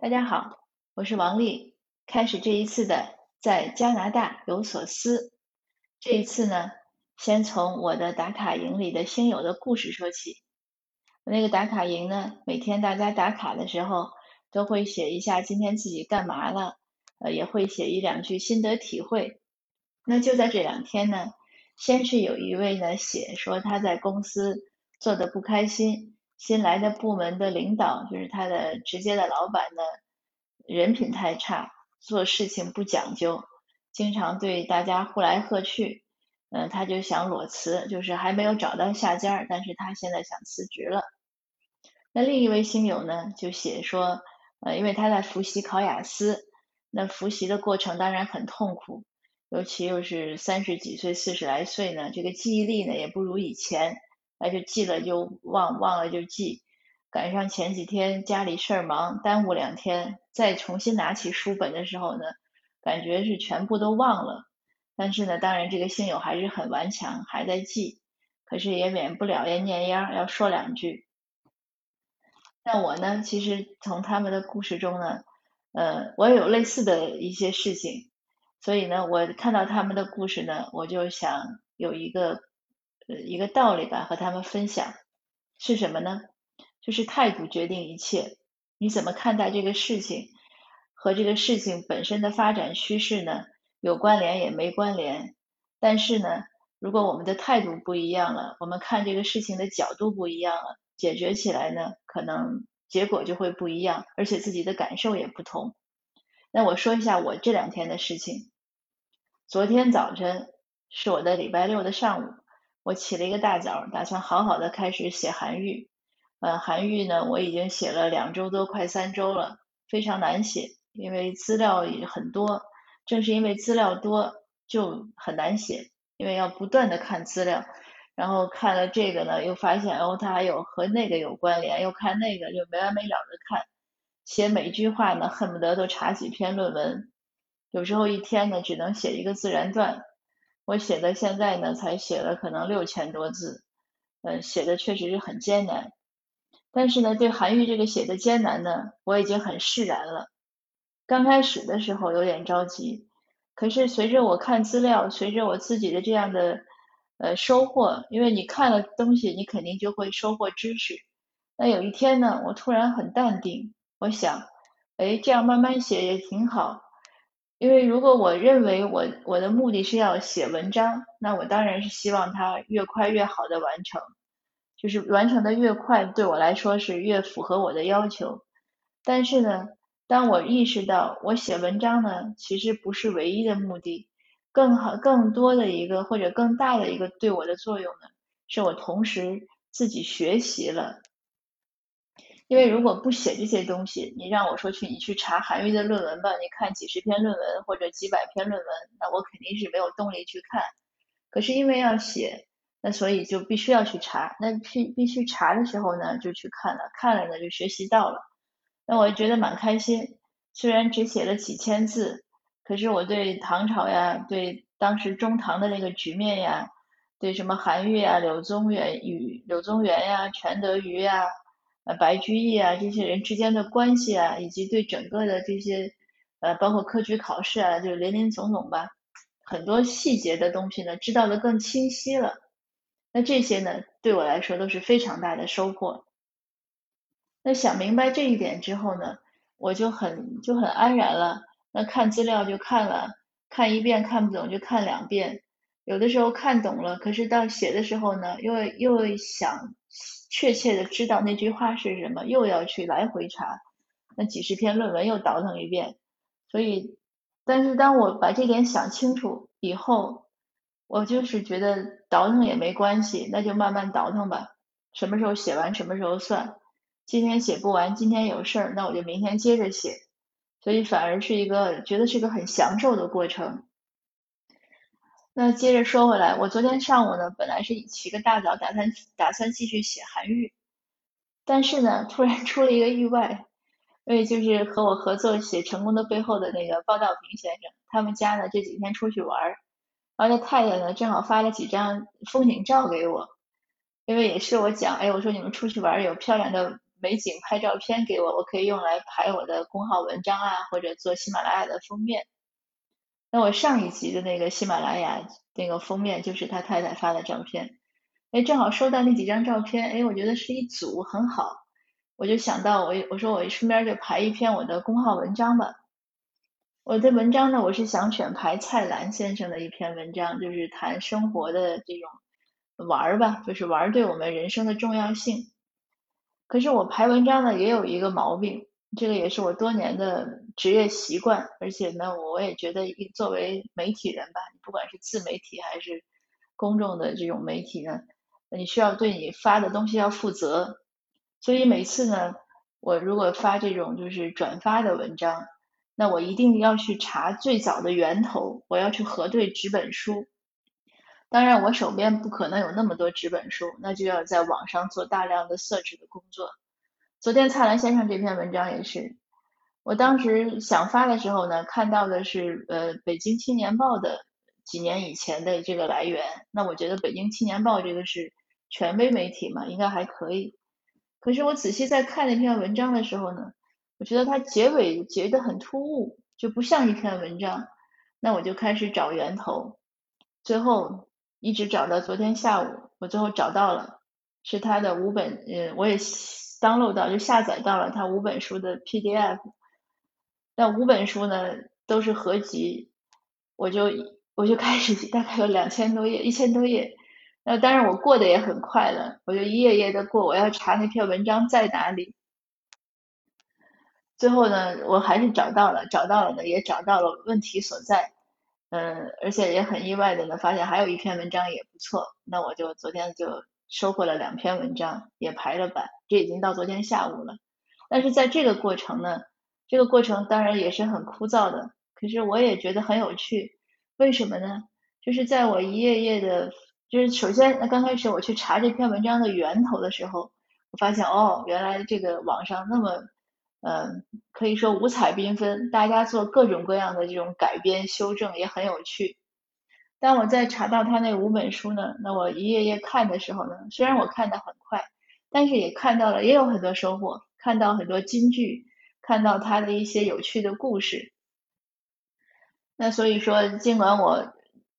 大家好，我是王丽。开始这一次的在加拿大有所思。这一次呢，先从我的打卡营里的星友的故事说起。那个打卡营呢，每天大家打卡的时候都会写一下今天自己干嘛了，呃，也会写一两句心得体会。那就在这两天呢，先是有一位呢写说他在公司做的不开心。新来的部门的领导，就是他的直接的老板呢，人品太差，做事情不讲究，经常对大家呼来喝去，嗯，他就想裸辞，就是还没有找到下家，但是他现在想辞职了。那另一位星友呢，就写说，呃，因为他在复习考雅思，那复习的过程当然很痛苦，尤其又是三十几岁、四十来岁呢，这个记忆力呢也不如以前。那就记了就忘，忘了就记。赶上前几天家里事儿忙，耽误两天，再重新拿起书本的时候呢，感觉是全部都忘了。但是呢，当然这个星友还是很顽强，还在记。可是也免不了要念秧，要说两句。那我呢，其实从他们的故事中呢，呃，我有类似的一些事情，所以呢，我看到他们的故事呢，我就想有一个。一个道理吧，和他们分享是什么呢？就是态度决定一切。你怎么看待这个事情，和这个事情本身的发展趋势呢？有关联也没关联。但是呢，如果我们的态度不一样了，我们看这个事情的角度不一样了，解决起来呢，可能结果就会不一样，而且自己的感受也不同。那我说一下我这两天的事情。昨天早晨是我的礼拜六的上午。我起了一个大早，打算好好的开始写韩愈。呃，韩愈呢，我已经写了两周多，快三周了，非常难写，因为资料也很多。正是因为资料多，就很难写，因为要不断的看资料，然后看了这个呢，又发现哦，它还有和那个有关联，又看那个，就没完没了的看。写每句话呢，恨不得都查几篇论文，有时候一天呢，只能写一个自然段。我写的现在呢，才写了可能六千多字，嗯，写的确实是很艰难。但是呢，对韩愈这个写的艰难呢，我已经很释然了。刚开始的时候有点着急，可是随着我看资料，随着我自己的这样的呃收获，因为你看了东西，你肯定就会收获知识。那有一天呢，我突然很淡定，我想，哎，这样慢慢写也挺好。因为如果我认为我我的目的是要写文章，那我当然是希望它越快越好的完成，就是完成的越快，对我来说是越符合我的要求。但是呢，当我意识到我写文章呢，其实不是唯一的目的，更好更多的一个或者更大的一个对我的作用呢，是我同时自己学习了。因为如果不写这些东西，你让我说去，你去查韩愈的论文吧，你看几十篇论文或者几百篇论文，那我肯定是没有动力去看。可是因为要写，那所以就必须要去查。那必必须查的时候呢，就去看了，看了呢就学习到了。那我觉得蛮开心，虽然只写了几千字，可是我对唐朝呀，对当时中唐的那个局面呀，对什么韩愈呀、柳宗元与柳宗元呀、全德瑜呀。呃，白居易啊，这些人之间的关系啊，以及对整个的这些，呃，包括科举考试啊，就是林林总总吧，很多细节的东西呢，知道的更清晰了。那这些呢，对我来说都是非常大的收获。那想明白这一点之后呢，我就很就很安然了。那看资料就看了，看一遍看不懂就看两遍，有的时候看懂了，可是到写的时候呢，又又想。确切的知道那句话是什么，又要去来回查，那几十篇论文又倒腾一遍，所以，但是当我把这点想清楚以后，我就是觉得倒腾也没关系，那就慢慢倒腾吧，什么时候写完什么时候算，今天写不完，今天有事儿，那我就明天接着写，所以反而是一个觉得是个很享受的过程。那接着说回来，我昨天上午呢，本来是起个大早，打算打算继续写韩愈，但是呢，突然出了一个意外，因为就是和我合作写《成功的背后》的那个鲍道平先生，他们家呢这几天出去玩儿，然后他太太呢正好发了几张风景照给我，因为也是我讲，哎，我说你们出去玩有漂亮的美景拍照片给我，我可以用来排我的公号文章啊，或者做喜马拉雅的封面。那我上一集的那个喜马拉雅那个封面就是他太太发的照片，哎，正好收到那几张照片，哎，我觉得是一组很好，我就想到我我说我顺便就排一篇我的公号文章吧。我的文章呢，我是想选排蔡澜先生的一篇文章，就是谈生活的这种玩儿吧，就是玩儿对我们人生的重要性。可是我排文章呢，也有一个毛病，这个也是我多年的职业习惯，而且呢，我也觉得作为媒体人吧，你不管是自媒体还是公众的这种媒体呢，你需要对你发的东西要负责。所以每次呢，我如果发这种就是转发的文章，那我一定要去查最早的源头，我要去核对纸本书。当然，我手边不可能有那么多纸本书，那就要在网上做大量的设置的工作。昨天蔡澜先生这篇文章也是，我当时想发的时候呢，看到的是呃《北京青年报》的几年以前的这个来源。那我觉得《北京青年报》这个是权威媒体嘛，应该还可以。可是我仔细在看那篇文章的时候呢，我觉得它结尾结得很突兀，就不像一篇文章。那我就开始找源头，最后。一直找到昨天下午，我最后找到了，是他的五本，呃，我也 download 到，就下载到了他五本书的 PDF。那五本书呢，都是合集，我就我就开始，大概有两千多页，一千多页。那当然我过得也很快了，我就一页页的过，我要查那篇文章在哪里。最后呢，我还是找到了，找到了呢，也找到了问题所在。嗯，而且也很意外的呢，发现还有一篇文章也不错，那我就昨天就收获了两篇文章，也排了版，这已经到昨天下午了。但是在这个过程呢，这个过程当然也是很枯燥的，可是我也觉得很有趣。为什么呢？就是在我一页页的，就是首先，那刚开始我去查这篇文章的源头的时候，我发现哦，原来这个网上那么。嗯，可以说五彩缤纷，大家做各种各样的这种改编修正也很有趣。当我在查到他那五本书呢，那我一页页看的时候呢，虽然我看的很快，但是也看到了也有很多收获，看到很多金句，看到他的一些有趣的故事。那所以说，尽管我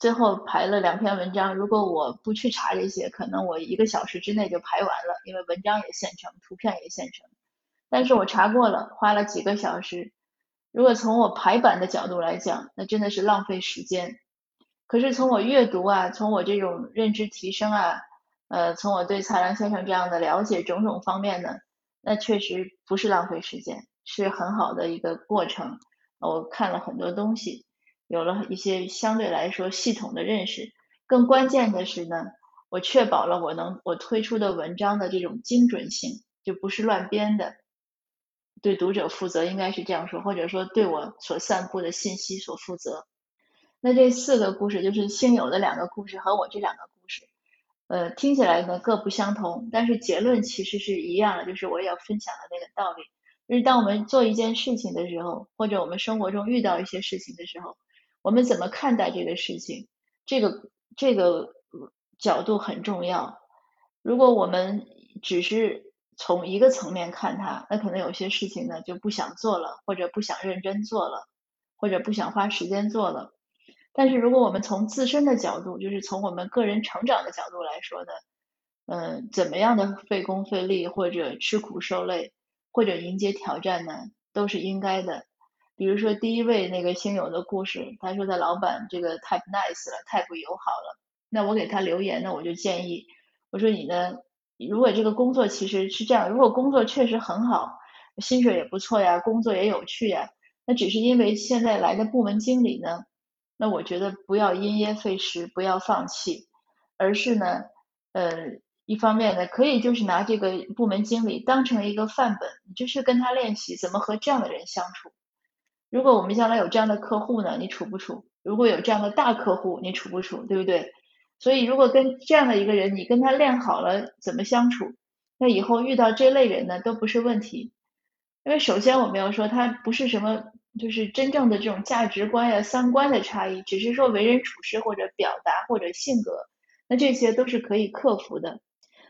最后排了两篇文章，如果我不去查这些，可能我一个小时之内就排完了，因为文章也现成，图片也现成。但是我查过了，花了几个小时。如果从我排版的角度来讲，那真的是浪费时间。可是从我阅读啊，从我这种认知提升啊，呃，从我对蔡澜先生这样的了解种种方面呢，那确实不是浪费时间，是很好的一个过程。我看了很多东西，有了一些相对来说系统的认识。更关键的是呢，我确保了我能我推出的文章的这种精准性，就不是乱编的。对读者负责，应该是这样说，或者说对我所散布的信息所负责。那这四个故事就是现有的两个故事和我这两个故事，呃，听起来呢各不相同，但是结论其实是一样的，就是我也要分享的那个道理，就是当我们做一件事情的时候，或者我们生活中遇到一些事情的时候，我们怎么看待这个事情，这个这个角度很重要。如果我们只是从一个层面看它，那可能有些事情呢就不想做了，或者不想认真做了，或者不想花时间做了。但是如果我们从自身的角度，就是从我们个人成长的角度来说呢，嗯，怎么样的费工费力，或者吃苦受累，或者迎接挑战呢，都是应该的。比如说第一位那个星友的故事，他说他老板这个太不 nice 了，太不友好了。那我给他留言呢，我就建议，我说你呢？如果这个工作其实是这样，如果工作确实很好，薪水也不错呀，工作也有趣呀，那只是因为现在来的部门经理呢，那我觉得不要因噎废食，不要放弃，而是呢，呃，一方面呢，可以就是拿这个部门经理当成一个范本，你就是跟他练习怎么和这样的人相处。如果我们将来有这样的客户呢，你处不处？如果有这样的大客户，你处不处？对不对？所以，如果跟这样的一个人，你跟他练好了怎么相处，那以后遇到这类人呢，都不是问题。因为首先我们要说，他不是什么，就是真正的这种价值观呀、三观的差异，只是说为人处事或者表达或者性格，那这些都是可以克服的。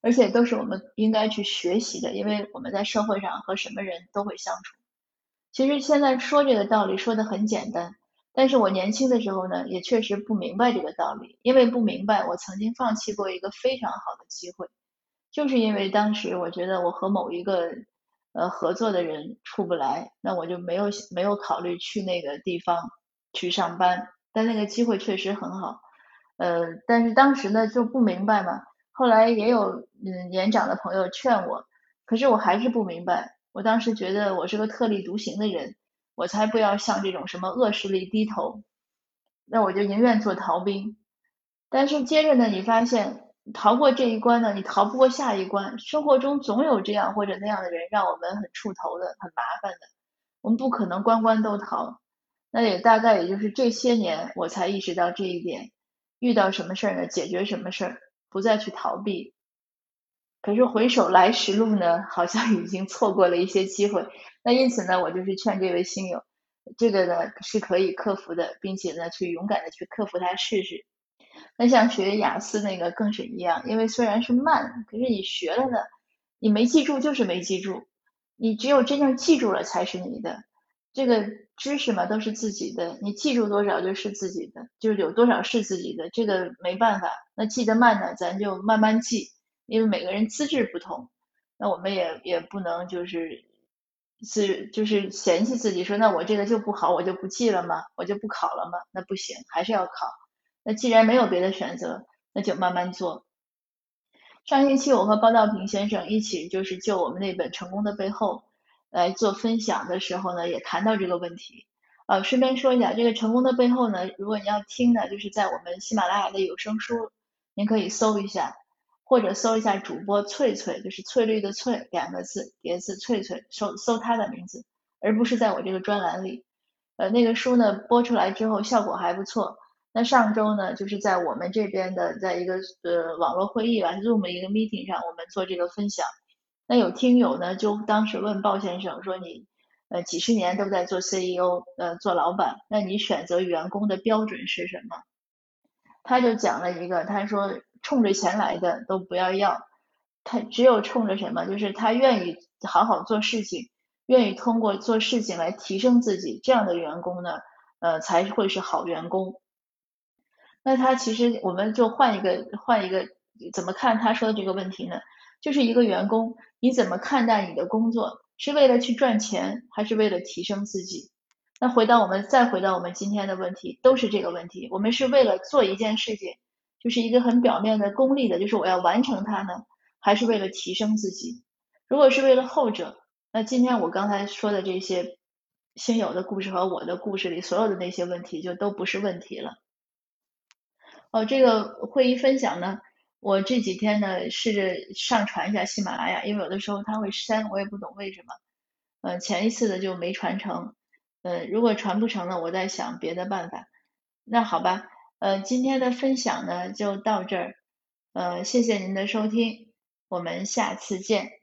而且都是我们应该去学习的，因为我们在社会上和什么人都会相处。其实现在说这个道理说的很简单，但是我年轻的时候呢，也确实不明白这个道理，因为不明白，我曾经放弃过一个非常好的机会，就是因为当时我觉得我和某一个呃合作的人出不来，那我就没有没有考虑去那个地方去上班，但那个机会确实很好，呃，但是当时呢就不明白嘛。后来也有嗯年长的朋友劝我，可是我还是不明白。我当时觉得我是个特立独行的人，我才不要向这种什么恶势力低头，那我就宁愿做逃兵。但是接着呢，你发现逃过这一关呢，你逃不过下一关。生活中总有这样或者那样的人，让我们很触头的、很麻烦的。我们不可能关关都逃。那也大概也就是这些年，我才意识到这一点。遇到什么事儿呢？解决什么事儿？不再去逃避，可是回首来时路呢，好像已经错过了一些机会。那因此呢，我就是劝这位星友，这个呢是可以克服的，并且呢去勇敢的去克服它试试。那像学雅思那个更是一样，因为虽然是慢，可是你学了呢，你没记住就是没记住，你只有真正记住了才是你的。这个知识嘛都是自己的，你记住多少就是自己的，就是有多少是自己的，这个没办法。那记得慢呢，咱就慢慢记，因为每个人资质不同，那我们也也不能就是是就是嫌弃自己说，那我这个就不好，我就不记了吗？我就不考了吗？那不行，还是要考。那既然没有别的选择，那就慢慢做。上星期我和包道平先生一起就是就我们那本《成功的背后》。来做分享的时候呢，也谈到这个问题。呃，顺便说一下，这个成功的背后呢，如果你要听呢，就是在我们喜马拉雅的有声书，您可以搜一下，或者搜一下主播翠翠，就是翠绿的翠两个字叠字翠翠，搜搜他的名字，而不是在我这个专栏里。呃，那个书呢播出来之后效果还不错。那上周呢，就是在我们这边的，在一个呃网络会议吧，Zoom 一个 meeting 上，我们做这个分享。那有听友呢，就当时问鲍先生说：“你呃几十年都在做 CEO，呃做老板，那你选择员工的标准是什么？”他就讲了一个，他说：“冲着钱来的都不要要，他只有冲着什么，就是他愿意好好做事情，愿意通过做事情来提升自己，这样的员工呢，呃才会是好员工。”那他其实我们就换一个换一个怎么看他说的这个问题呢？就是一个员工，你怎么看待你的工作？是为了去赚钱，还是为了提升自己？那回到我们，再回到我们今天的问题，都是这个问题。我们是为了做一件事情，就是一个很表面的、功利的，就是我要完成它呢，还是为了提升自己？如果是为了后者，那今天我刚才说的这些新友的故事和我的故事里所有的那些问题，就都不是问题了。哦，这个会议分享呢？我这几天呢，试着上传一下喜马拉雅，因为有的时候它会删，我也不懂为什么。呃，前一次的就没传成。呃，如果传不成了，我在想别的办法。那好吧，呃，今天的分享呢就到这儿。呃，谢谢您的收听，我们下次见。